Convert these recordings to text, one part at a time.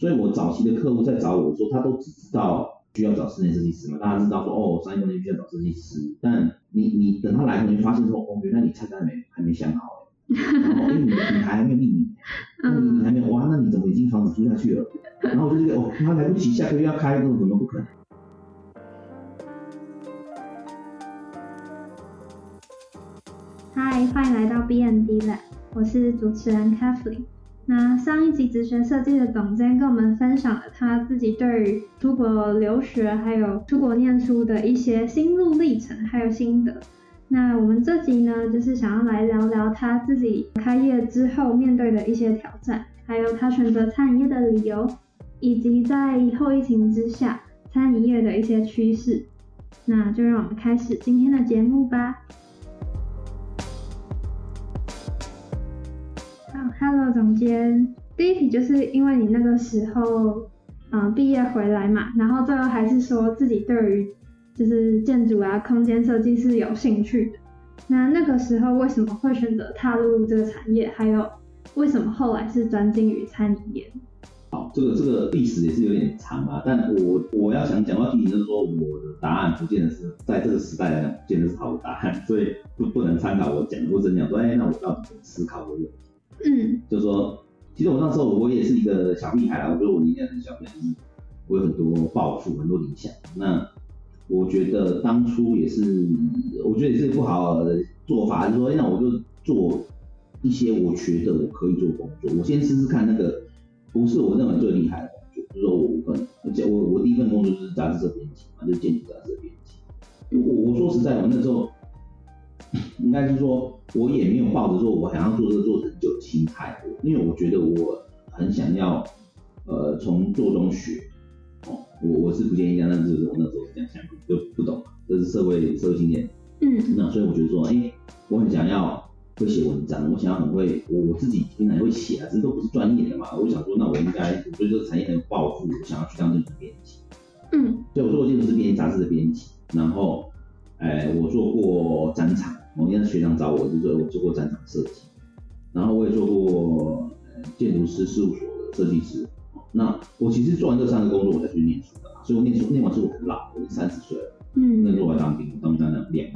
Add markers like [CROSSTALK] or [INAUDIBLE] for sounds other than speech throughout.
所以我早期的客户在找我说，他都只知道需要找室内设计师嘛，大家知道说哦，商业空间需要找设计师，但你你等他来，你发现说哦，原来你菜单没还没想好哎，因为你的品牌还没命名，那你还没哇，那你怎么已经房子租下去了？然后我就觉得哦，他来不及，下个月要开，那怎么不可能？嗨，欢迎来到 B N D Lab，我是主持人 Kathleen。那上一集职学设计的总监跟我们分享了他自己对于出国留学还有出国念书的一些心路历程还有心得。那我们这集呢，就是想要来聊聊他自己开业之后面对的一些挑战，还有他选择餐饮业的理由，以及在后疫情之下餐饮业的一些趋势。那就让我们开始今天的节目吧。Hello，总监。第一题就是因为你那个时候，嗯，毕业回来嘛，然后最后还是说自己对于就是建筑啊、空间设计是有兴趣的。那那个时候为什么会选择踏入这个产业？还有为什么后来是专精于餐饮业？好，这个这个历史也是有点长啊，但我我要想讲到题就是说，我的答案不见得是在这个时代来讲不见得是好的答案，所以不不能参考我讲，我只能讲说，哎，那我到底怎么思考这个问题？嗯，就说，其实我那时候我也是一个小屁孩啦，我觉得我年纪很小，可能我有很多抱负，很多理想。那我觉得当初也是，我觉得也是不好的做法，就是说，那我就做一些我觉得我可以做工作，我先试试看那个不是我认为最厉害的工作，就是说我可能，而且我我第一份工作就是杂志社编辑嘛，就是建筑杂志社编辑。我我说实在，我那时候。应该是说，我也没有抱着说我想要做这个做很久的心态，因为我觉得我很想要，呃，从做中学，哦，我我是不建议这样，但是我那时候是这样想，就不懂，这是社会社会经验，嗯，那所以我觉得说，哎，我很想要会写文章，我想要很会，我我自己平常也会写啊，只是都不是专业的嘛，我想说，那我应该，我对这个产业很有抱负，我想要去当建筑编辑，嗯，所以，我做过建筑师编辑杂志的编辑，然后，哎，我做过展场。我那学长找我，就说我做过展场设计，然后我也做过建筑师事务所的设计师。那我其实做完这三个工作，我才去念书的，所以我念书念完书我很老，我三十岁了。嗯，那时候我还当兵，当兵当了两年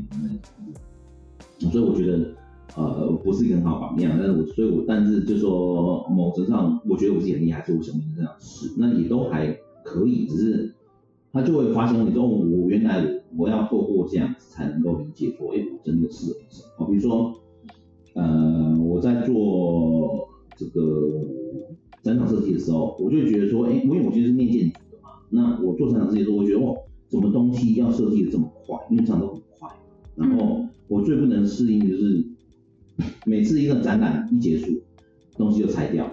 那所以我觉得呃不是一个很好榜样，但是我所以我但是就说某程度上，我觉得我自己很厉害，所以我想这样试，那也都还可以，只是他就会发现问题说，我原来。我要透过这样子才能够理解说，哎，我真的是什么？比如说，呃，我在做这个展场设计的时候，我就觉得说，哎，因为我其实是念建筑的嘛，那我做展场设计的时候，我觉得哦，什么东西要设计的这么快？因为这样都很快。然后我最不能适应的就是 [LAUGHS] 每次一个展览一结束，东西就拆掉。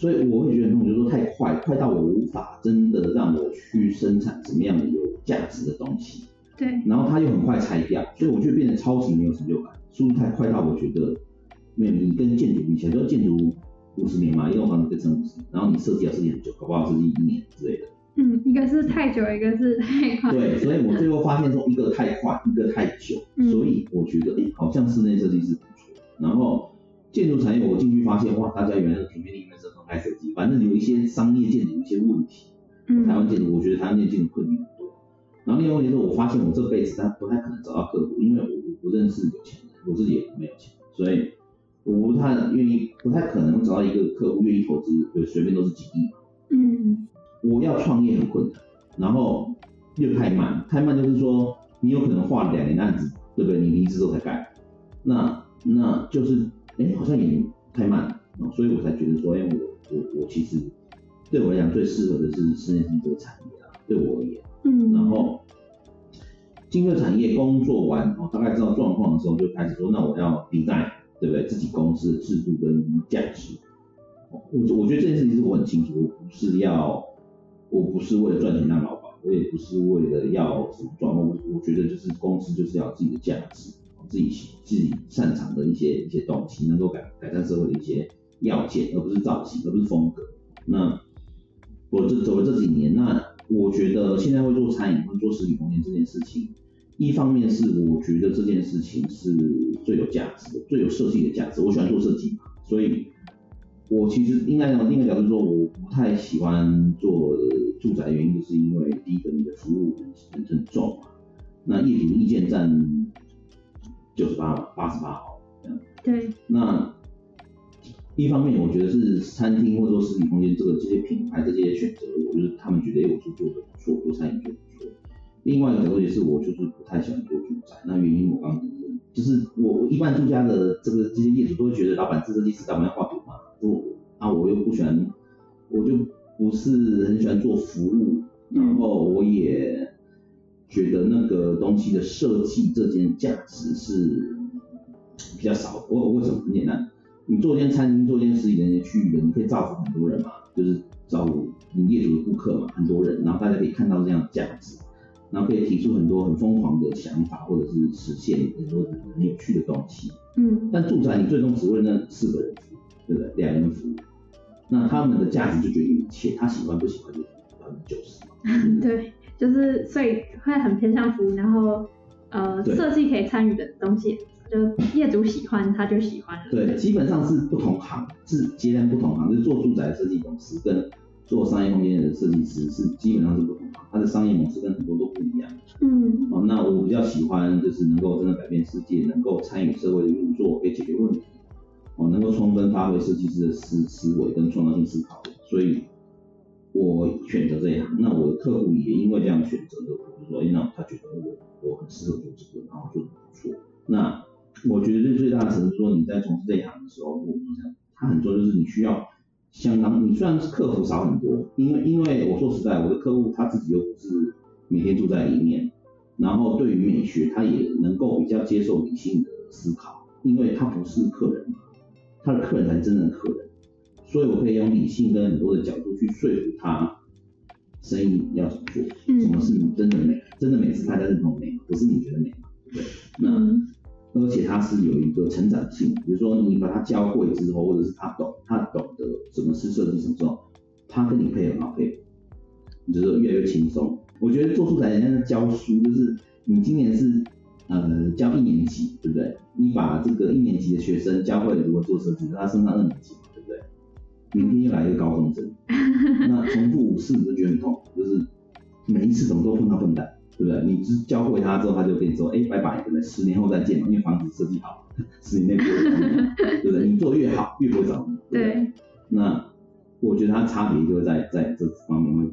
所以我会觉得，我就说太快，快到我无法真的让我去生产什么样的有价值的东西。对。然后它又很快拆掉，所以我就变得超级没有成就感，速度太快到我觉得，没有你跟建筑比起来，就建筑五十年嘛，一栋房子可以撑五十年，然后你设计要设计很久，搞不好设计一年之类的。嗯，一个是太久，一个是太快。对，所以我最后发现说，一个太快，一个太久，所以我觉得，哎，好像室内设计是不错。然后建筑产业我进去发现，哇，大家原来平面里面是。开设计，反正有一些商业建筑一些问题，台湾建筑，我觉得台湾建筑困难很多。然后另外问题是我发现我这辈子他不太可能找到客户，因为我我不认识有钱人，我自己也没有钱，所以我不太愿意，不太可能找到一个客户愿意投资，就，随便都是几亿。嗯，我要创业很困难，然后又太慢，太慢就是说你有可能画两年案子，对不对？你离职之后才盖，那那就是哎，好像也太慢。所以我才觉得说，哎，我我我其实对我来讲最适合的是室内这个产业啊，对我而言。嗯。然后进入产业工作完，哦，大概知道状况的时候，就开始说，那我要迭代，对不对？自己公司的制度跟价值。我我觉得这件事情是我很清楚，我不是要，我不是为了赚钱当老板，我也不是为了要什么状况，我我觉得就是公司就是要自己的价值，自己自己擅长的一些一些东西，能够改改善社会的一些。要件，而不是造型，而不是风格。那我这走了这几年，那我觉得现在会做餐饮，会做实体空间这件事情，一方面是我觉得这件事情是最有价值的，最有设计的价值。我喜欢做设计嘛，所以我其实应该讲另一个角度说，我不太喜欢做住宅，原因就是因为第一个你的服务很很重嘛，那业主意见占九十八八十八号这样。对。那一方面我觉得是餐厅或者说实体空间这个这些品牌这些选择，我就是他们觉得哎我是做的不错，做餐饮做的不错。另外一个角度也是我就是不太喜欢做住宅，那原因我刚刚就是我一般住家的这个这些业主都会觉得老板是设计师干嘛要画图嘛？我啊，我又不喜欢，我就不是很喜欢做服务，然后我也觉得那个东西的设计这件价值是比较少。我为什么很简单？你做间餐厅，做间实体店区域的，你可以造福很多人嘛，就是造福你业主的顾客嘛，很多人，然后大家可以看到这样的价值，然后可以提出很多很疯狂的想法，或者是实现很多很有趣的东西。嗯。但住宅你最终只为那四个人服务。对不对？两人服务，那他们的价值就决定一切，他喜欢不喜欢就百分之九十。[LAUGHS] 对，就是所以会很偏向服务，然后呃设计可以参与的东西，就业主喜欢他就喜欢了。对，基本上是不同行，是截然不同行，就是做住宅设计公司跟做商业空间的设计师是基本上是不同行，他的商业模式跟很多都不一样。嗯。哦，那我比较喜欢就是能够真的改变世界，能够参与社会的运作，可以解决问题。哦，能够充分发挥设计师的思思维跟创造性思考，所以我选择这一行。那我的客户也因为这样选择的，我就说，哎，那他觉得我我很适合做这个，然后做的不错。那我觉得最最大的是说，你在从事这一行的时候，我这样，它很重要，就是你需要相当，你虽然是客服少很多，因为因为我说实在，我的客户他自己又不是每天住在里面，然后对于美学他也能够比较接受理性的思考，因为他不是客人嘛。他的客人才是真正的客人，所以我可以用理性跟很多的角度去说服他，生意要怎么做，什么是你真的美，真的美是大家认同美，不是你觉得美嘛？对，那而且他是有一个成长性，比如说你把他教会之后，或者是他懂，他懂得什么是设计什么时候，他跟你配合好配合，你就是越来越轻松。我觉得做素材人家在教书，就是你今年是。呃，教一年级，对不对？你把这个一年级的学生教会了如何做设计，他升上二年级，对不对？明天又来一个高中生，那重复五次你就觉得很痛，就是每一次怎么都碰到笨蛋，对不对？你只教会他之后，他就跟你说，哎，拜拜，可能十年后再见嘛，因为房子设计好，十年内不会找你，对不对？你做越好，越不会找你。对。那我觉得它差别就会在在这方面会。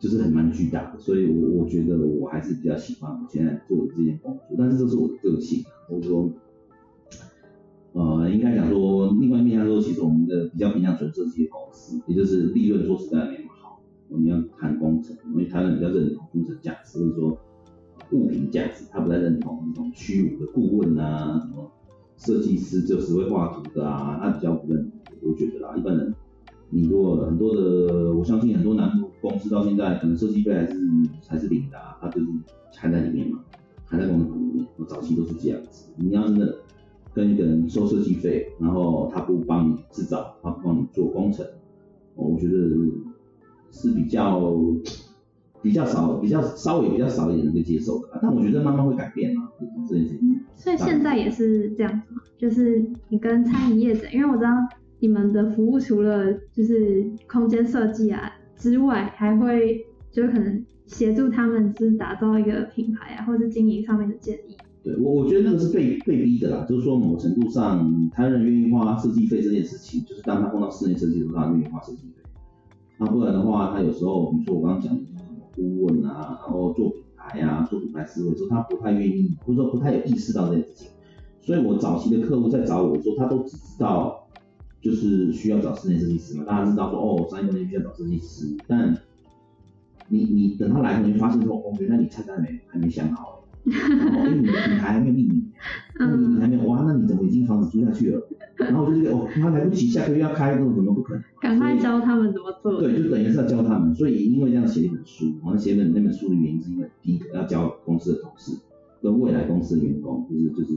就是很蛮巨大的，所以我我觉得我还是比较喜欢我现在做的这件工作，但是这是我的个性，或者说，呃，应该讲说，另外一面来说，其实我们的比较偏向纯设计的公司，也就是利润说实在没我们要谈工程，因为台湾比较认同工程价值，或者说物品价值，他不太认同那种虚无的顾问啊，什么设计师就只会画图的啊，他比较不认同，我觉得啦，一般人。你如果很多的，我相信很多南公司到现在可能设计费还是还是零的，啊，他就是含在里面嘛，含在工程里面。我早期都是这样子，你要真的跟一个人收设计费，然后他不帮你制造，他不帮你做工程，我觉得是比较比较少，比较稍微比较少一点能够接受的。但我觉得慢慢会改变嘛，这件事情。所以现在也是这样子嘛，就是你跟餐饮业者，因为我知道。你们的服务除了就是空间设计啊之外，还会就可能协助他们是打造一个品牌啊，或是经营上面的建议。对我，我觉得那个是被被逼的啦，就是说某程度上，他人愿意花设计费这件事情，就是当他碰到室内设计的时候，他愿意花设计费。那不然的话，他有时候，比如说我刚刚讲的什么顾问啊，然后做品牌啊，做品牌思维，说他不太愿意，或者说不太有意识到这件事情。所以我早期的客户在找我的时候，他都只知道。就是需要找室内设计师嘛，大家知道说哦，商业空间需要找设计师，但你你等他来，你就发现说哦，原来你菜单没还没想好哎，然后哎你的品牌还没有命名，[LAUGHS] 那你还没有哇，那你怎么已经房子租下去了？然后我就觉得哦，他来不及，下个月要开，这种怎么不可能？赶快教他们怎么做。对，就等于是要教他们，所以因为这样写一本书，然后写本那本书的原因是因为第一个要教公司的同事跟未来公司的员工，就是就是。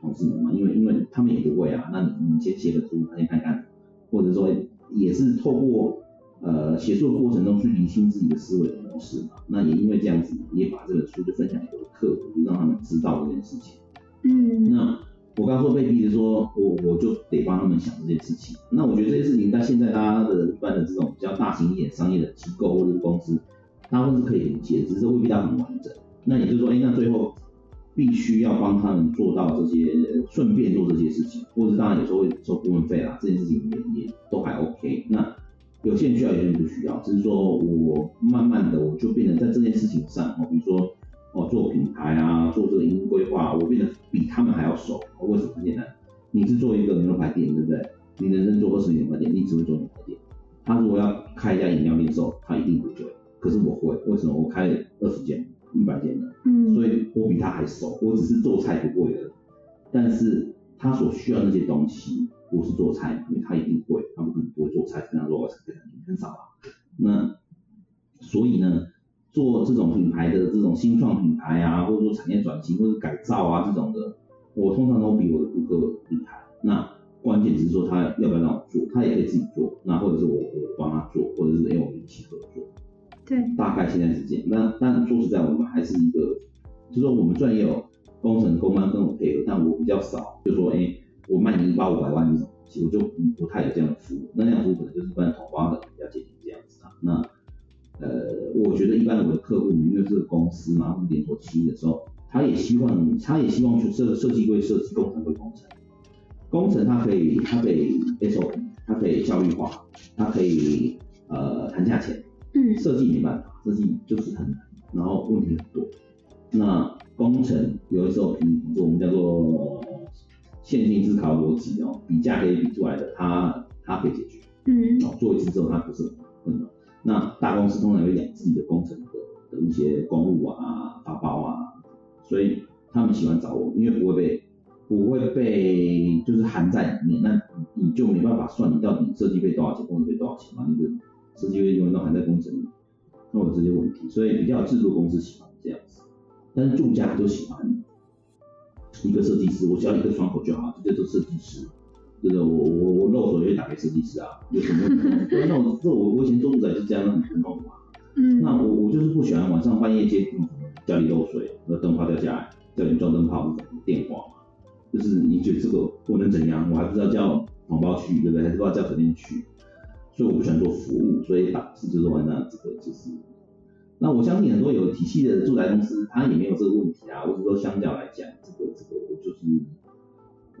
同事们嘛，因为因为他们也不会啊，那你你先写个书，他先看看，或者说也是透过呃写作的过程中去理清自己的思维的模式嘛。那也因为这样子，也把这本书就分享给我的客户，就让他们知道这件事情。嗯。那我刚说被逼的说，我我就得帮他们想这件事情。那我觉得这些事情，在现在大家的一般的这种比较大型一点商业的机构或者公司，大部分是可以理解，只是未必到很完整。那也就是说，哎，那最后必须要帮他们做到这些，顺便做这些事情，或者当然有时候会收顾问费啦，这件事情也也都还 OK。那有些人需要，有些人不需要，只是说我慢慢的我就变成在这件事情上，哦，比如说。哦，做品牌啊，做这个营运规划，我变得比他们还要熟。为什么？很简单，你是做一个牛肉排店，对不对？你人生做二十年牛排店，你只会做牛排店。他如果要开一家饮料店的时候，他一定不会。可是我会，为什么？我开了二十间、一百间的，嗯，所以我比他还熟。我只是做菜不会的，但是他所需要那些东西，不是做菜，因为他一定会，他不可能不会做菜，跟他做我才跟他很少啊。那所以呢？做这种品牌的这种新创品牌啊，或者说产业转型或者改造啊这种的，我通常都比我的顾客厉害。那关键只是说他要不要让我做，他也可以自己做，那或者是我我帮他做，或者是哎我们一起合作。对。大概现在是这样。那但说实在，我们还是一个，就说我们专业有工程公安跟我配合，但我比较少，就说哎我卖你一包五百万这种，其实我就不太有这样的服务。那那样服务可能就是一般同胞的比较接近这样子啊。那。呃，我觉得一般我的客户，因为这个公司嘛，或者连锁企业的时候，他也希望，他也希望去设设计归设计，工程归工程。工程它可以，它可以 SOP，它可以效率化，它可以呃谈价钱。嗯。设计没办法，设计就是很难，然后问题很多。那工程有的时候，嗯，我们叫做线性思考逻辑哦，比价可以比出来的，它它可以解决。嗯。哦，做一次之后，它不是很困难。那大公司通常有养自己的工程的的一些公务啊、发包啊，所以他们喜欢找我，因为不会被不会被就是含在里面，那你就没办法算你到底设计费多少钱，工程费多少钱嘛，你的设计费永远都含在工程里，会有这些问题，所以比较制作公司喜欢这样子，但是住家就喜欢一个设计师，我只要一个窗口就好，就叫做设计师。这个我我我漏水会打给设计师啊，有什么？[LAUGHS] 那我这我我以前做住宅是这样很弄嘛。嗯。那我我就是不喜欢晚上半夜接家里漏水，那灯泡掉下来，叫你装灯泡这种电话嘛。就是你觉得这个我能怎样？我还不知道叫同胞去，对不对？还是不知道叫酒店去。所以我不喜欢做服务，所以打字就是完那这个就是。那我相信很多有体系的住宅公司，它也没有这个问题啊。我是说相较来讲，这个这个我就是。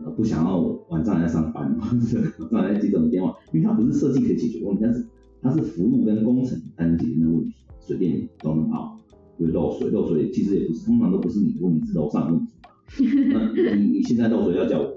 呃，不想要晚上来上班，[LAUGHS] 或者晚上来接这种电话，因为它不是设计可以解决问题，但是它是服务跟工程才能解决的问题。水电都能跑，有漏水，漏水其实也不是，通常都不是你的问题，是楼上的问题嘛。那 [LAUGHS] 你你现在漏水要叫我，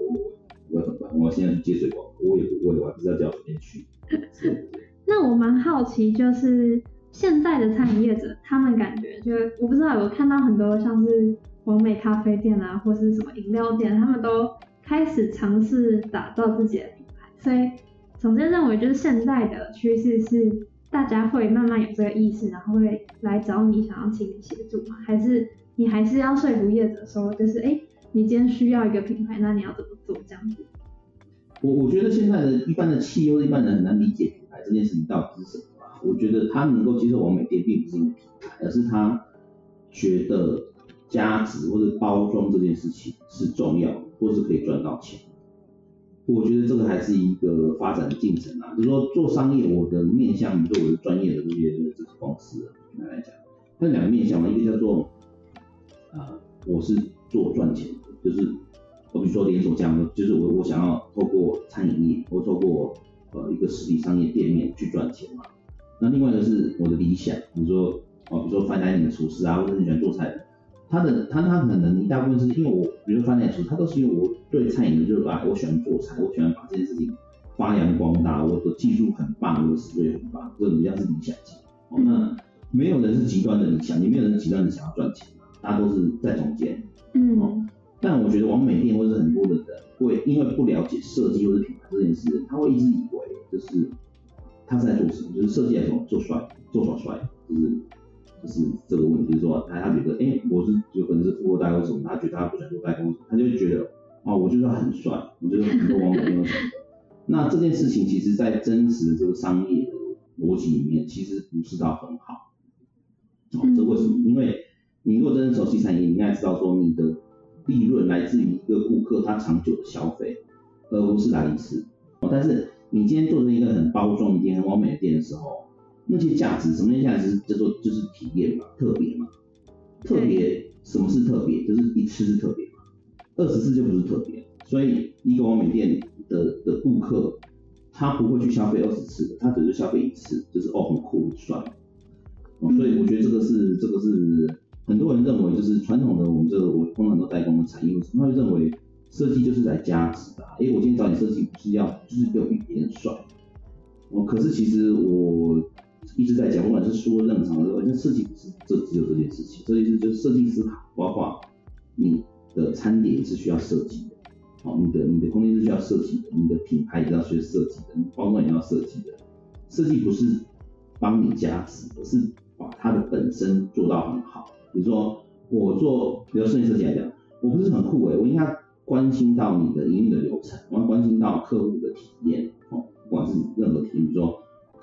我怎么办？我现在去接水管，我也不会，我还不是要叫水电去。[LAUGHS] 那我蛮好奇，就是现在的餐饮业者，他们感觉，就我不知道，有看到很多像是完美咖啡店啊，或是什么饮料店，他们都。开始尝试打造自己的品牌，所以总监认为，就是现在的趋势是大家会慢慢有这个意识，然后会来找你想要请你协助吗？还是你还是要说服业者说，就是哎，你今天需要一个品牌，那你要怎么做这样子？我我觉得现在的一般的企业一般人很难理解品牌这件事情到底是什么。我觉得他能够接受完美店，并不是因为品牌，而是他觉得价值或者包装这件事情是重要。或是可以赚到钱，我觉得这个还是一个发展的进程啊。就是说做商业，我的面向，比如说我的专业的这些这些公司来讲，那两个面向嘛，一个叫做，呃，我是做赚钱的，就是我比如说连锁加盟，就是我我想要透过餐饮业，或透过呃一个实体商业店面去赚钱嘛。那另外一个是我的理想，比如说哦，比如说饭店的厨师啊，或者你喜欢做菜的。他的他他可能一大部分是因为我，比如说饭店厨，他都是因为我对餐饮的热爱，我喜欢做菜，我喜欢把这件事情发扬光大，我的技术很棒，我的思维很棒，这种像是理想型。哦，那没有人是极端的理想，也没有人是极端的想要赚钱大家都是在中间。嗯。哦，但我觉得王美店或者很多的人会因为不了解设计或者品牌这件事，他会一直以为就是他是在做什么，就是设计来说做帅，做耍帅，就是。就是这个问题，就是说他他觉得，哎，我是有可能是富二代或什么，他觉得他不想做代工，他就觉得，哦，我就是很帅，我就是很多网友用什么。[LAUGHS] 那这件事情其实，在真实这个商业的逻辑里面，其实不是到很好。哦，这为什么？因为你如果真的熟悉产业，你应该知道说，你的利润来自于一个顾客他长久的消费，而不是来一次。哦但是你今天做成一个很包装一店、很完美的店的时候，那些价值，什么价值叫做就是体验嘛，特别嘛，特别什么是特别？就是一次是特别嘛，二十次就不是特别。所以一个完美店的的顾客，他不会去消费二十次的，他只是消费一次，就是哦很酷很帅。哦所以我觉得这个是这个是很多人认为就是传统的我们这个我通常都代工的产业，他会认为设计就是来加值的。哎，我今天找你设计不是要就是要比别人帅。哦，可是其实我一直在讲，不管是说任何场合，我觉得设计不是这只有这件事情，设计师就是设计思考，包括你的餐点也是需要设计的，好，你的你的空间是需要设计的，你的品牌也要学设计的，包装也要设计的。设计不是帮你加值，而是把它的本身做到很好。比如说我做，比如设计设计来讲，我不是很酷诶，我应该关心到你的营运的流程，我要关心到客户的体验，哦，不管是任何体验，比如说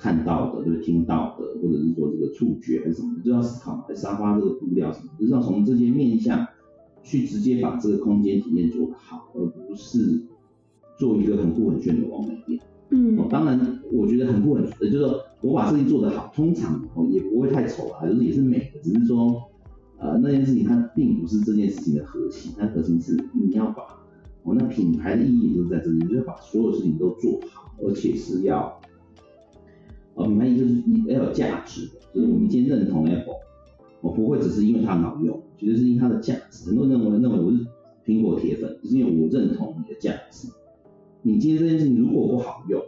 看到的，就是听到的，或者是说这个触觉还是什么，就要思考在沙发这个布料什么，就是要从这些面向去直接把这个空间体验做得好，而不是做一个很酷很炫的完美店。嗯，哦，当然，我觉得很酷很，就是说我把事情做得好，通常哦也不会太丑啊，就是也是美的，只是说，呃，那件事情它并不是这件事情的核心，它核心是你要把，哦，那品牌的意义就是在这里，就是把所有事情都做好，而且是要，哦，品牌意义就是要有价值的，就是我们今天认同 Apple，我不会只是因为它很好用，其实是因为它的价值，很多人认为认为我是苹果铁粉，就是因为我认同你的价值。你今天这件事情如果不好用，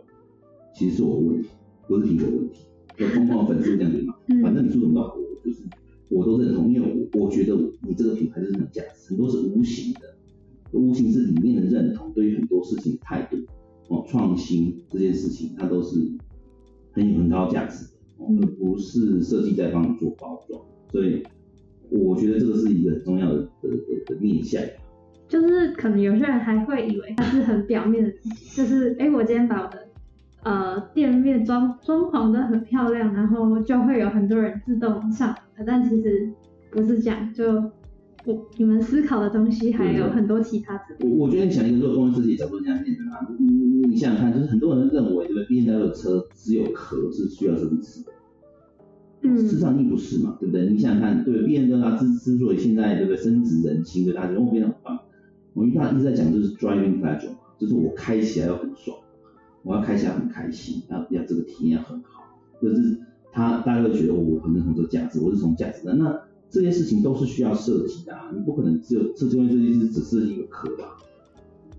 其实是我的问题，不是苹果问题。有疯狂的粉丝这样子嘛？反正你说什么都好，就是我都认同，因为我我觉得你这个品牌就是很价值，很多是无形的，无形是里面的认同，对于很多事情的态度哦，创新这件事情它都是很有很高价值的，而不是设计在帮你做包装。所以我觉得这个是一个很重要的的的面向。就是可能有些人还会以为它是很表面的，[LAUGHS] 就是哎，我今天把我的呃店面装装潢的很漂亮，然后就会有很多人自动上，但其实不是这样，就我你们思考的东西还有很多其他的。我我觉得你想一个做工业设计角度这样简单啊，你你想想看，就是很多人认为对不对？B N W 的车只有壳是需要设计师的，嗯，事实上并不是嘛，对不对？你想想看，对 B N W 它之之所以现在对不对升值人心，对大家觉得我变得很棒。我们他一直在讲就是 driving 就是我开起来要很爽，我要开起来很开心，要要这个体验很好，就是他大家会觉得我很认同这个价值，我是从价值的。那这些事情都是需要设计的，你不可能只有设计设计师只设计一个壳吧？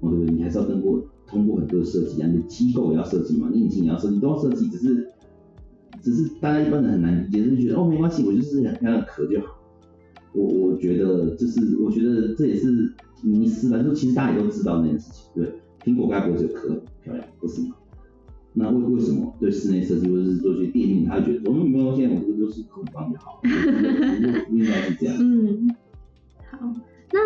哦对不对？你还是要跟过通过很多的设计啊，你机构也要设计嘛，你引擎也要设计，都要设计，只是只是大家一般人很难理解，就觉得哦没关系，我就是想漂亮的壳就好。我我觉得这是我觉得这也是。迷失了，就其实大家也都知道那件事情，对，苹果该不会就壳漂亮，不是吗？那为为什么对室内设计或者是做些店面，他觉得说，嗯，没有，现在我这个就是很棒就好，应该是这样。[LAUGHS] 嗯，好，那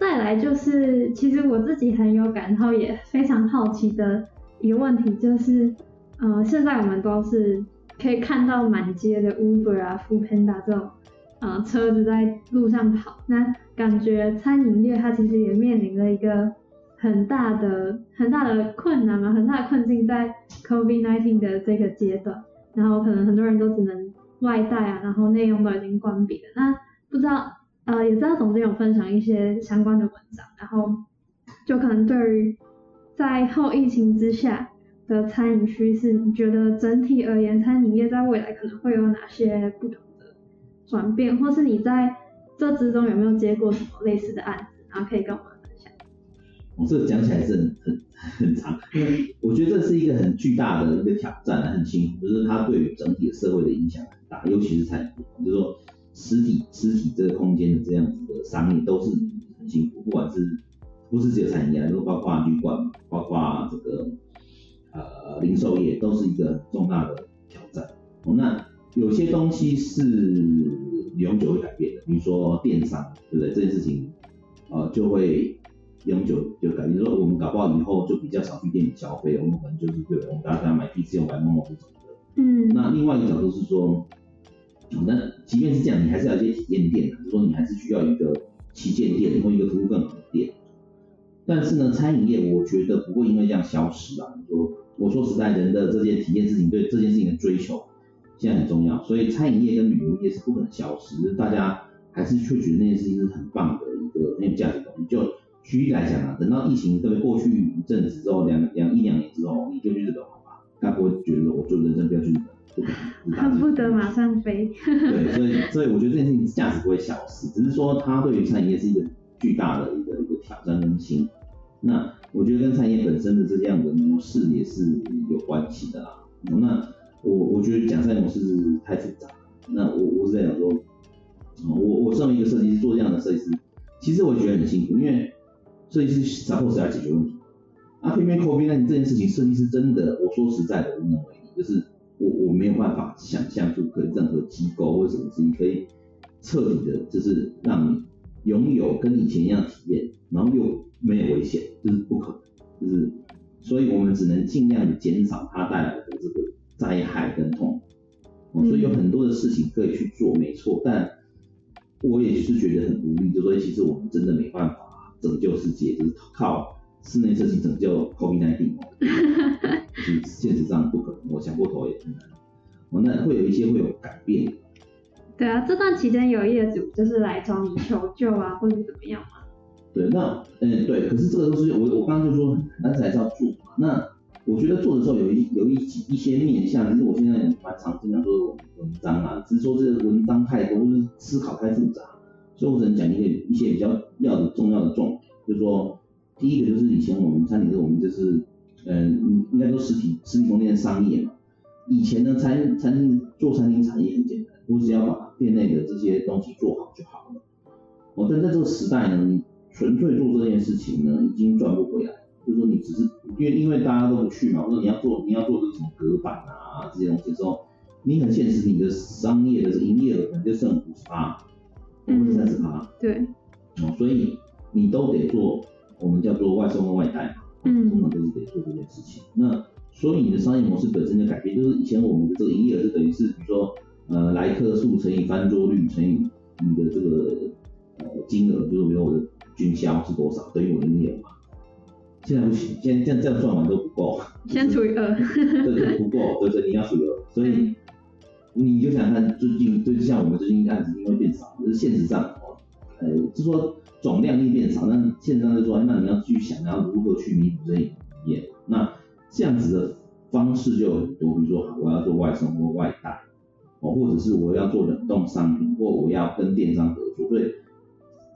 再来就是，其实我自己很有感，然后也非常好奇的一个问题就是，呃，现在我们都是可以看到满街的 Uber 啊、Food Panda 这种。呃，车子在路上跑，那感觉餐饮业它其实也面临了一个很大的、很大的困难嘛，很大的困境在 COVID-19 的这个阶段，然后可能很多人都只能外带啊，然后内用都已经关闭了。那不知道，呃，也知道总监有分享一些相关的文章，然后就可能对于在后疫情之下的餐饮趋势，你觉得整体而言，餐饮业在未来可能会有哪些不同的？转变，或是你在这之中有没有接过什么类似的案子，然后可以跟我们分享。我这讲起来是很很很长，因为我觉得这是一个很巨大的一个挑战，很辛苦，就是它对于整体的社会的影响很大，尤其是餐饮，就是说实体实体这个空间的这样子的商业都是很辛苦，不管是不是只有餐饮业，都包括旅馆，包括这个呃零售业，都是一个重大的挑战。哦，那。有些东西是永久会改变的，比如说电商，对不对？这件事情，呃，就会永久就改变。说我们搞不好以后就比较少去店里消费，我们可能就是对，我们大家买 PC 用买某某这种的。嗯。那另外一个角度是说，那即便是这样，你还是要一些体验店，就说你还是需要一个旗舰店或一个服务更好的店。但是呢，餐饮业我觉得不会因为这样消失啊。你说，我说实在，人的这些体验事情，对这件事情的追求，现在很重要。所以餐饮业跟旅游业是不可能消失，大家还是会觉得那件事情是很棒的一个很有价值的东西。就举例来讲啊，等到疫情特别过去一阵子之后，两两一两年之后，你就去日本玩吧，他不会觉得我就人生不要去日本，不可能。恨不得马上飞。对，所以所以我觉得这件事情价值不会消失，只是说它对于餐饮业是一个巨大的一个一个挑战跟新。那我觉得跟餐饮本身的这样的模式也是有关系的啦。那我我觉得讲餐饮模式是太复杂。那我我是在讲说，我我身为一个设计师做这样的设计师，其实我觉得很辛苦，因为设计师啥或是要解决问题。啊，偏偏 COVID 那这件事情，设计师真的，我说实在的无能为力，就是我我没有办法想象出可以任何机构或什么事情可以彻底的，就是让你拥有跟以前一样体验，然后又没有危险，就是不可能，就是，所以我们只能尽量的减少它带来的这个灾害跟痛，哦，所以有很多的事情可以去做，没错，但我也是觉得很无力，就说其实我们真的没办法拯救世界，就是靠室内设计拯救 COVID-19，就是现实上不可能，我想过头也很难，哦，那会有一些会有改变。对啊，这段期间有业主就是来找你求救啊，或者怎么样吗？对，那嗯对，可是这个都是我我刚刚就说，但是还是要做嘛。那我觉得做的时候有一有一一些面向，其实我现在蛮常经常说文章啊，只是说这个文章太多，或是思考太复杂，所以我只能讲一个一些比较要的重要的重点，就是说第一个就是以前我们餐饮是我们就是嗯应该说实体实体空间商业嘛，以前呢餐餐厅做餐厅产业很简单，我只要把店内的这些东西做好就好了。哦，但在这个时代呢，你纯粹做这件事情呢，已经赚不回来。就是说，你只是因为因为大家都不去嘛，或者你要做你要做这个什么隔板啊这些东西的时候，你很现实，你的商业的营业额可能就剩五十八或者三十八。对。哦，所以你都得做，我们叫做外送跟外带嘛。嗯。通常都是得做这件事情。那所以你的商业模式本身的改变，就是以前我们的这个营业额是等于是，比如说呃来客数乘以翻桌率乘以你的这个呃金额，就是比如我的。均销是多少？等于我的营业额嘛？现在不行，现在这样这样算完都不够。先除以二。对对，不够，对对，你要除以二。所以你就想看最近，就像我们最近案子因为变少，就是现实上哦，呃，就说总量力变少，那现实上就说，那你要去想，要如何去弥补这一营业那这样子的方式就有很多，比如说我要做外送或外带，哦，或者是我要做冷冻商品，或我要跟电商合作，所以。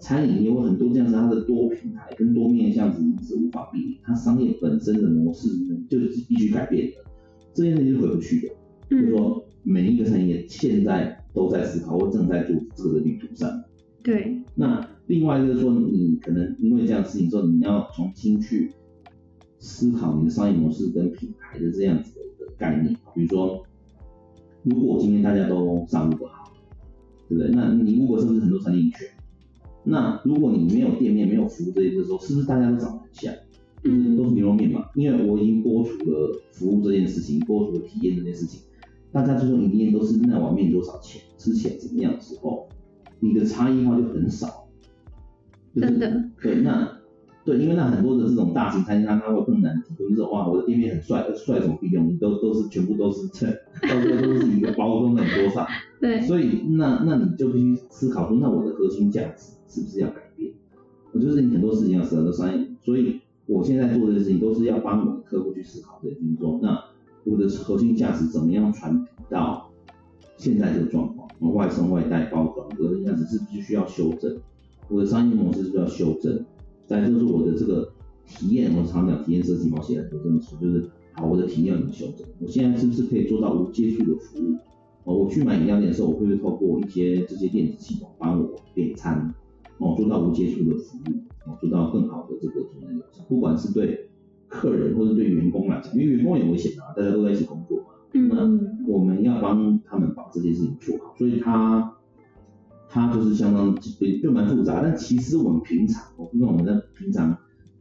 餐饮有很多这样子，它的多平台跟多面向子是无法避免，它商业本身的模式就是必须改变的，这件事情是回不去的。就是说，每一个产业现在都在思考或正在做这个的旅途上。对。那另外就是说，你可能因为这样事情之后，你要重新去思考你的商业模式跟品牌的这样子的一个概念。比如说，如果今天大家都上路不好，对不对？那你如果是不是很多餐饮权？那如果你没有店面、没有服务这些的时候，是不是大家都长得很像？就是都是牛肉面嘛。因为我已经剥除了服务这件事情，剥除了体验这件事情，大家就说营业都是那碗面多少钱，吃起来怎么样的时候，你的差异化就很少。真的。对，那对，因为那很多的这种大型餐厅，它它会更难提供，就是哇，我的店面很帅，帅怎么必用？都都是全部都是这，到最后都是一个包装的多少。对。所以那那你就必须思考说，那我的核心价值。是不是要改变？我就是你很多事情要舍得商业，所以我现在做的事情都是要帮我的客户去思考这些工作。那我的核心价值怎么样传递到现在这个状况？我外送外带包装，核心价值是必须要修正？我的商业模式是不是要修正？再就是我的这个体验，我常讲体验设计毛写很多这么说，就是好，我的体验怎么修正？我现在是不是可以做到无接触的服务？哦，我去买饮料店的时候，我会不会透过一些这些电子系统帮我点餐？哦，做到无接触的服务，哦，做到更好的这个体验流程，不管是对客人或者对员工来讲，因为员工也危险啊，大家都在一起工，那我们要帮他们把这件事情做好，所以他他就是相当就蛮复杂，但其实我们平常，我跟我们的平常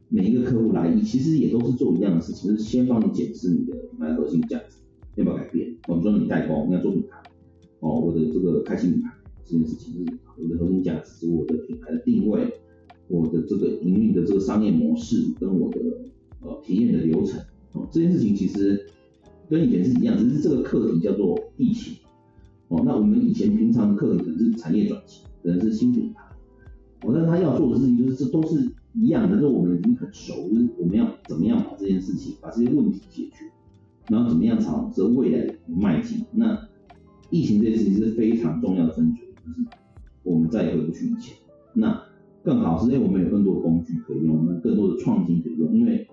每一个客户来，其实也都是做一样的事情，就是先帮你检视你的品牌核心价值要不要改变，我们说你代工，你要做品牌，哦，我的这个开心品牌。这件事情，就是我的核心价值，我的品牌的定位，我的这个营运的这个商业模式跟我的呃体验的流程，哦，这件事情其实跟以前是一样，只是这个课题叫做疫情，哦，那我们以前平常的课题可能是产业转型，可能是新品牌，哦，但他要做的事情就是这都是一样的，就是我们已经很熟，就是我们要怎么样把这件事情，把这些问题解决，然后怎么样朝着未来迈进，那。疫情这件事情是非常重要的分水岭，就是我们再也回不去以前。那更好是因为我们有更多的工具可以用，我们更多的创新可以用。因为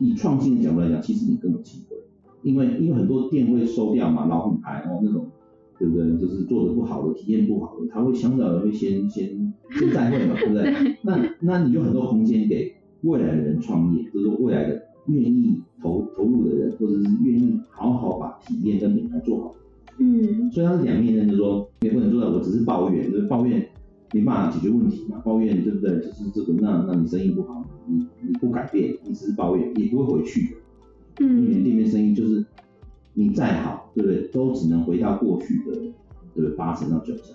以创新的角度来讲，其实你更有机会，因为因为很多店会收掉嘛，老品牌哦那种，对不对？就是做的不好的，体验不好的，他会相对而会先先先再会嘛，[LAUGHS] 对不对？那那你就很多空间给未来的人创业，就是未来的愿意投投入的人，或者是愿意好好把体验跟品牌做好。嗯，所以它是两面刃，就是说也不能做到我只是抱怨，就是抱怨没办法解决问题嘛，抱怨对不对？就是这个，那那你生意不好，你你不改变，你只是抱怨，也不会回去的。嗯，因为店面生意就是你再好，对不对？都只能回到过去的，对不对？八成到九成，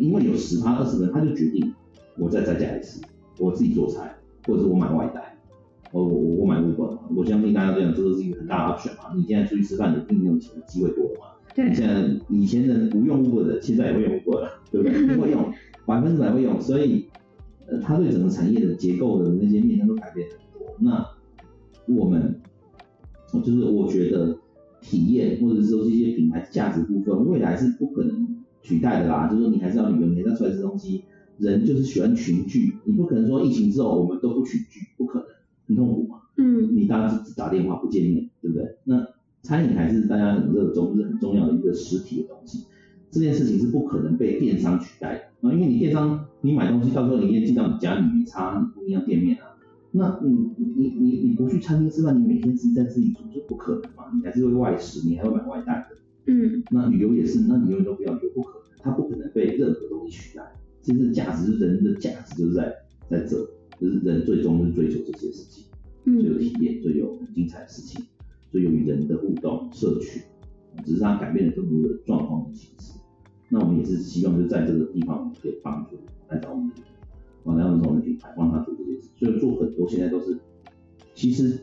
因为有十趴二十人，他就决定我再再加一次，我自己做菜，或者是我买外带，我我我买五本，我相信大家这样，这个是一个很大的选嘛。你现在出去吃饭，你一定用钱的机会多了嘛。对，现在以前人不用 Uber 的，现在也会用 Uber 了，对不对？[LAUGHS] 会用，百分之百会用，所以，呃，他对整个产业的结构的那些面向都改变很多。那我们，就是我觉得体验或者是说这些品牌价值部分，未来是不可能取代的啦。就是说你还是要旅游，你还是要出来吃东西，人就是喜欢群聚，你不可能说疫情之后我们都不群聚，不可能，很痛苦嘛。嗯，你当然是只打电话不见面，对不对？那餐饮还是大家很热衷，是很重要的一个实体的东西。这件事情是不可能被电商取代的啊，因为你电商你买东西到时候你也进到你家里没差，你不一定要店面啊。那你你你你不去餐厅吃饭，你每天自己在自己煮就不可能嘛，你还是会外食，你还会买外带的。嗯。那旅游也是，那你永远都不要旅游，不可能，它不可能被任何东西取代。其实价值，人的价值就是在在这，就是人最终是追求这些事情，嗯最有体验、最有很精彩的事情。所以，与人的互动、社群，只是它改变了更多的状况的形式。那我们也是希望，就在这个地方可以帮助来找我们的，我们找我们的品牌，帮他做这些事。所以做很多现在都是，其实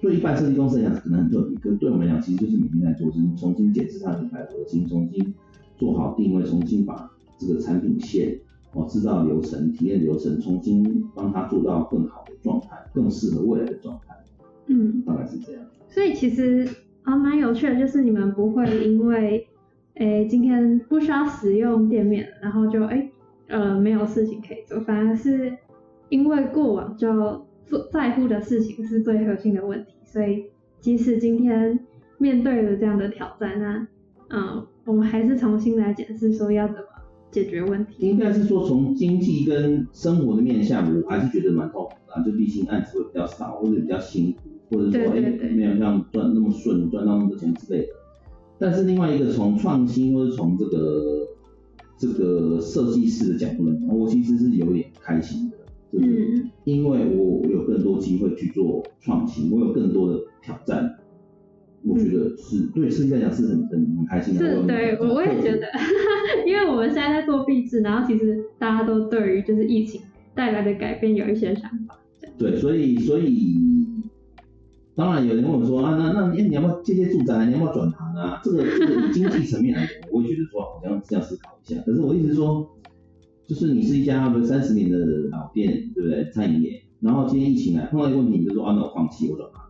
对一般设计公司来讲可能很特别，可对我们来讲其实就是每天在做，是重新检视它的品牌核心，重新做好定位，重新把这个产品线、哦制造流程、体验流程，重新帮他做到更好的状态，更适合未来的状态。嗯，大概是这样。所以其实啊蛮有趣的，就是你们不会因为诶今天不需要使用店面，然后就诶呃没有事情可以做，反而是因为过往就做在乎的事情是最核心的问题，所以即使今天面对了这样的挑战，那嗯我们还是重新来检视说要怎么解决问题。应该是说从经济跟生活的面向，我还是觉得蛮痛苦的，就毕竟案子会比较少或者比较辛苦。或者说，哎，没有像赚那么顺，赚到那么多钱之类的。但是另外一个从创新或者从这个这个设计师的角度来讲，我其实是有点开心的，就是因为我有更多机会去做创新，我有更多的挑战，我觉得是对设计来讲是很很很开心的。是，对我我也觉得，[LAUGHS] 因为我们现在在做壁纸，然后其实大家都对于就是疫情带来的改变有一些想法。对，所以所以。当然有人问我说啊，那那哎你要不要借借住宅？你要不要转行啊？这个这个经济层面来讲，我也觉得说好像这样思考一下。可是我意思是说，就是你是一家不三十年的老店，对不对？餐饮业，然后今天疫情来碰到一个问题，你就说啊那我放弃我转行，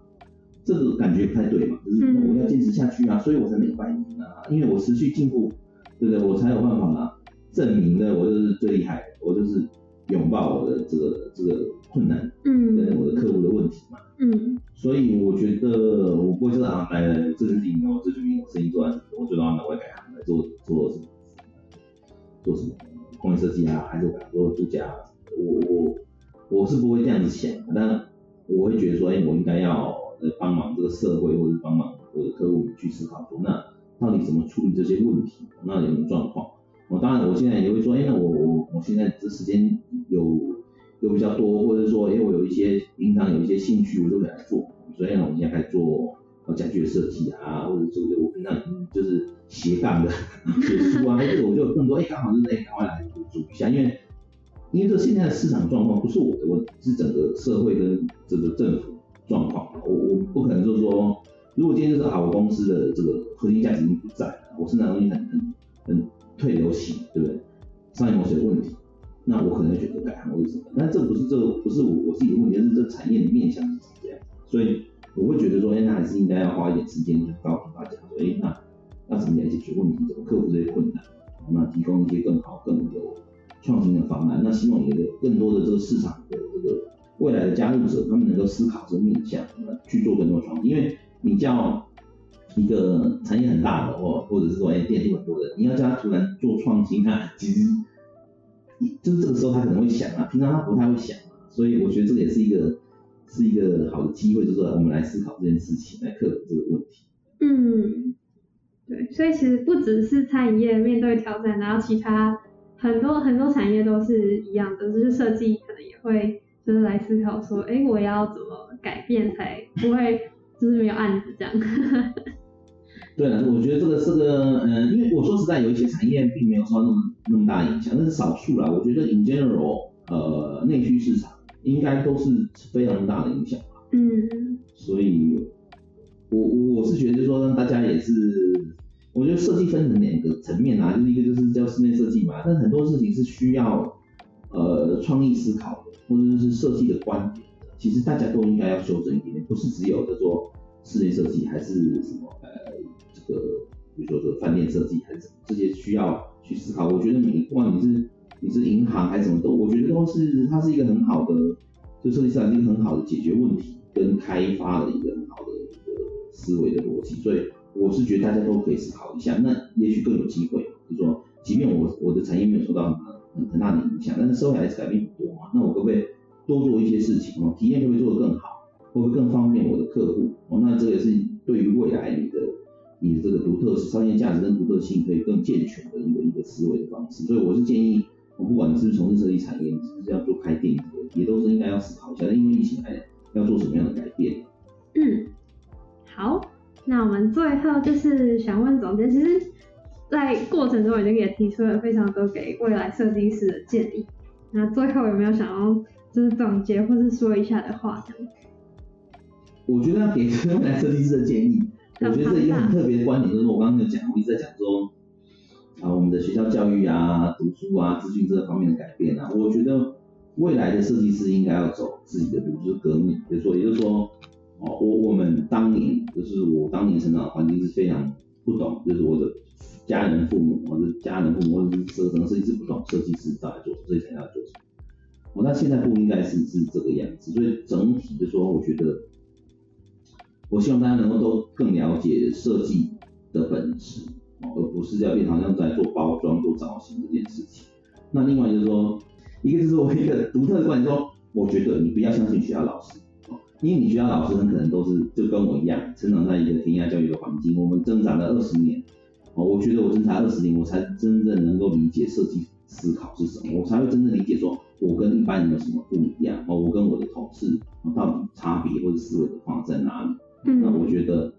这个感觉不太对嘛？就是我要坚持下去啊，所以我才能百年啊，因为我持续进步，对不对？我才有办法证明的我就是最厉害的，我就是拥抱我的这个这个困难，嗯，跟我的客户的问题嘛，嗯。所以我觉得我不会说啊，来来，这就是赢哦，这就是赢我生意做完，我觉得我改行来做做什么，做什么工业设计啊，还是我做度假，我我我是不会这样子想，但我会觉得说，哎，我应该要呃帮忙这个社会，或者帮忙我的客户去思考说，那到底怎么处理这些问题，那有什么状况？我当然我现在也会说，哎，那我我我现在这时间有。有比较多，或者说，哎，我有一些平常有一些兴趣，我就给他做。所以呢，我们现在开始做呃家具的设计啊，或者说我平常就是斜杠的 [LAUGHS] 写书啊，这个我就有更多，哎，刚好就是哎，赶快来补足一下，因为因为这现在的市场状况不是我的问题，是整个社会跟这个政府状况，我我不可能就是说，如果今天就是啊，我公司的这个核心价值已经不在了，我生产东西很很很退流行，对不对？商业模式有问题。那我可能会选择改行或者什么，但这不是这个不是我我自己的问题，是这产业的面向是这样，所以我会觉得说，哎，那还是应该要花一点时间去告诉大家说，哎，那那怎么来解决问题，怎么克服这些困难，那提供一些更好、更有创新的方案，那希望也有更多的这个市场的这个未来的加入者，他们能够思考这个面向，那去做更多创新，因为你叫一个产业很大的或或者是说哎店数很多的，你要叫他突然做创新他，其实。就是这个时候他可能会想啊，平常他不太会想啊，所以我觉得这个也是一个是一个好的机会，就是我们来思考这件事情，来克服这个问题。嗯，对，所以其实不只是餐饮业面对挑战，然后其他很多很多产业都是一样的，就是设计可能也会就是来思考说，哎，我要怎么改变才不会就是没有案子这样。对了，我觉得这个这个，嗯，因为我说实在，有一些产业并没有受到那么那么大影响，那是少数啦。我觉得 in general，呃，内需市场应该都是非常大的影响吧。嗯。所以，我我是觉得说让，大家也是，我觉得设计分成两个层面啊，就是一个就是叫室内设计嘛，但很多事情是需要呃创意思考的，或者是设计的观点的，其实大家都应该要修正一点点，不是只有的说室内设计还是什么个，比如说这个饭店设计还是什么，这些需要去思考。我觉得你不管你是你是银行还是什么都，我觉得都是它是一个很好的，就设计上一个很好的解决问题跟开发的一个很好的一个思维的逻辑。所以我是觉得大家都可以思考一下，那也许更有机会。就是说，即便我我的产业没有受到很很大的影响，但是社会还是改变很多嘛。那我可不可以多做一些事情哦？体验会不会做得更好？会不会更方便我的客户？哦，那这也是对于未来你的。你的这个独特商业价值跟独特性可以更健全的一个一个思维的方式，所以我是建议，我不管你是不是从事设计产业，你是不是要做开店，也都是应该要思考一下，因为疫情来要做什么样的改变。嗯，好，那我们最后就是想问总监，其实，在过程中已经也提出了非常多给未来设计师的建议，那最后有没有想要就是总结或是说一下的话？我觉得要给未来设计师的建议。我觉得这一个很特别的观点，就是我刚刚有讲，我一直在讲说，啊，我们的学校教育啊、读书啊、资讯这方面的改变啊，我觉得未来的设计师应该要走自己的路，就是革命。比如说，也就是说，哦，我我们当年就是我当年成长的环境是非常不懂，就是我的家人、父母或者家人、父母或者是设设计师不懂设计师在做什么，设计材料做什么。哦，那现在不应该是是这个样子，所以整体就说，我觉得。我希望大家能够都更了解设计的本质，而不是要变好像在做包装、做造型这件事情。那另外就是说，一个就是我一个独特的观点，说我觉得你不要相信学校老师，因为你学校老师很可能都是就跟我一样，成长在一个填鸭教育的环境。我们挣扎了二十年，我觉得我挣扎二十年，我才真正能够理解设计思考是什么，我才会真正理解说我跟一般人有什么不一样，哦，我跟我的同事到底差别或者思维的方在哪里。那我觉得，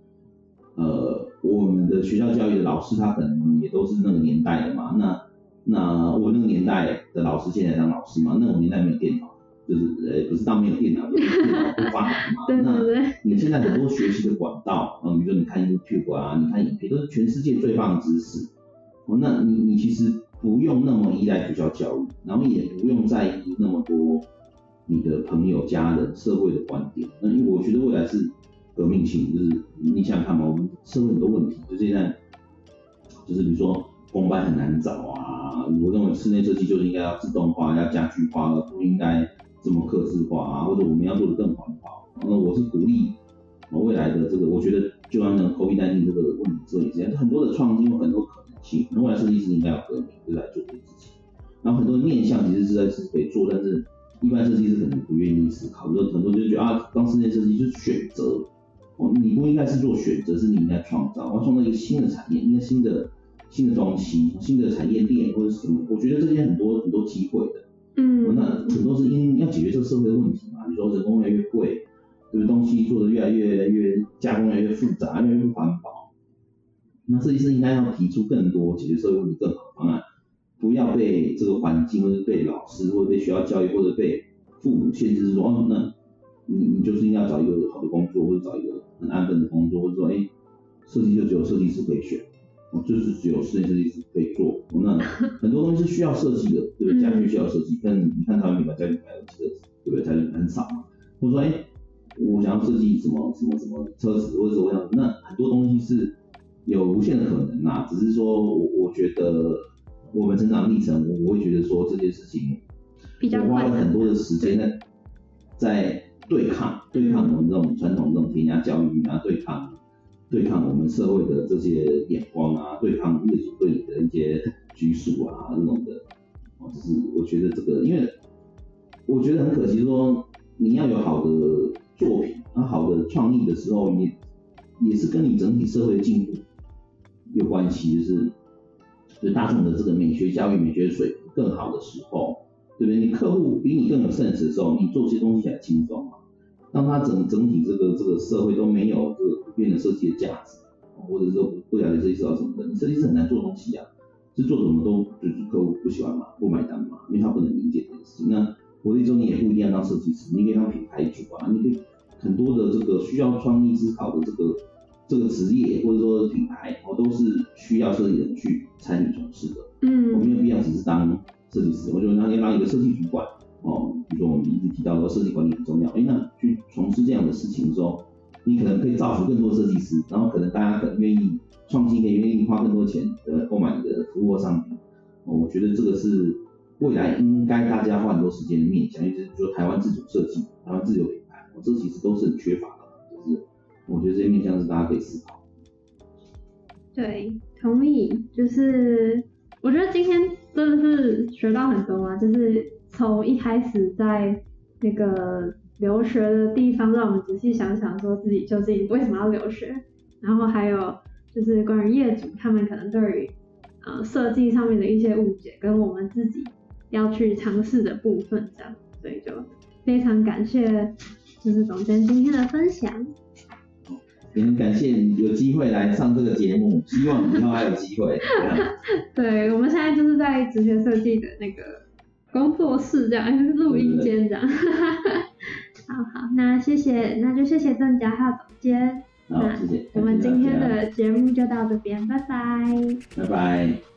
呃，我们的学校教育的老师，他可能也都是那个年代的嘛。那那我那个年代的老师现在当老师嘛？那个年代没有电脑，就是呃，不是当没有电脑，就是电脑不发达嘛。[LAUGHS] 那你现在很多学习的管道，啊，比如说你看 YouTube 啊，你看影片，都是全世界最棒的知识。哦，那你你其实不用那么依赖学校教育，然后也不用在意那么多你的朋友、家人、社会的观点。那因为我觉得未来是。革命性就是你想想看嘛，我们社会很多问题，就现在就是比如说工班很难找啊，我认为室内设计就是应该要自动化、要家具化，而不应该这么刻字化啊，或者我们要做的更环保。那我是鼓励未来的这个，我觉得就像那个 COVID 19这个问题这一样，很多的创新有很多可能性，未来设计师应该要革命，就来做这件事情。然后很多面向其实是在是可以做，但是一般设计师可能不愿意思考，就很多就觉得啊，当室内设计就是选择。哦，你不应该是做选择，是你应该创造，要创造一个新的产业，一个新的新的东西，新的产业链或者什么？我觉得这些很多很多机会的。嗯。那很多是因要解决这个社会的问题嘛，比如说人工越来越贵，对不对？东西做的越来越越加工越来越复杂，越来越不环保。那设计师应该要提出更多解决社会问题更好的方案，不要被这个环境，或者被老师，或者被学校教育，或者被父母限制说，哦，那你你就是应该找一个好的工作，或者找一个很安分的工作，或者说，哎，设计就只有设计师可以选。就是只有室内设计师可以做，那 [LAUGHS] 很多东西是需要设计的，对不对？家具需要设计，但你看台湾品牌家具品牌这个，对不对？家具很少嘛。或者说，哎，我想要设计什么什么什么车子，或者说我想，那很多东西是有无限的可能呐。只是说我我觉得我们成长历程，我会觉得说这件事情，我花了很多的时间在在对抗对抗我们这种传统这种填鸭教育啊，对抗。对抗我们社会的这些眼光啊，对抗业主对你的一些拘束啊，这种的，哦，就是我觉得这个，因为我觉得很可惜，说你要有好的作品，啊，好的创意的时候，也也是跟你整体社会进步有关系，就是就大众的这个美学教育、美学水平更好的时候，对不对？你客户比你更有 sense 的时候，你做这些东西才轻松嘛。当他整整体这个这个社会都没有这个普遍的设计的价值，或者说不了解设计师要什么的，你设计师很难做东西啊，是做什么都就是客户不喜欢嘛，不买单嘛，因为他不能理解这件事情。那我的意思说，你也不一定要当设计师，你可以当品牌主啊，你可以很多的这个需要创意思考的这个这个职业或者说品牌，哦都是需要设计人去参与从事的。嗯，我没有必要只是当设计师，我觉得那你当一个设计主管。哦，比如说我们一直提到说设计管理很重要，哎，那去从事这样的事情的时候，你可能可以造福更多设计师，然后可能大家可能愿意创新，可以愿意花更多钱呃购买你的服务商品。我觉得这个是未来应该大家花很多时间的面向，就是说台湾自主设计、台湾自有品牌，哦，这其实都是很缺乏的，就是我觉得这些面向是大家可以思考。对，同意，就是我觉得今天真的是学到很多啊，就是。从一开始在那个留学的地方，让我们仔细想想，说自己究竟为什么要留学，然后还有就是关于业主他们可能对于呃设计上面的一些误解，跟我们自己要去尝试的部分，这样，所以就非常感谢就是总监今天的分享。也很感谢你有机会来上这个节目，希望以后还有机会。[LAUGHS] 对，我们现在就是在直觉设计的那个。工作室这样，就是录音间这样。[LAUGHS] 好好，那谢谢，那就谢谢郑家浩总监。好，谢谢。我们今天的节目就到这边，拜拜。拜拜。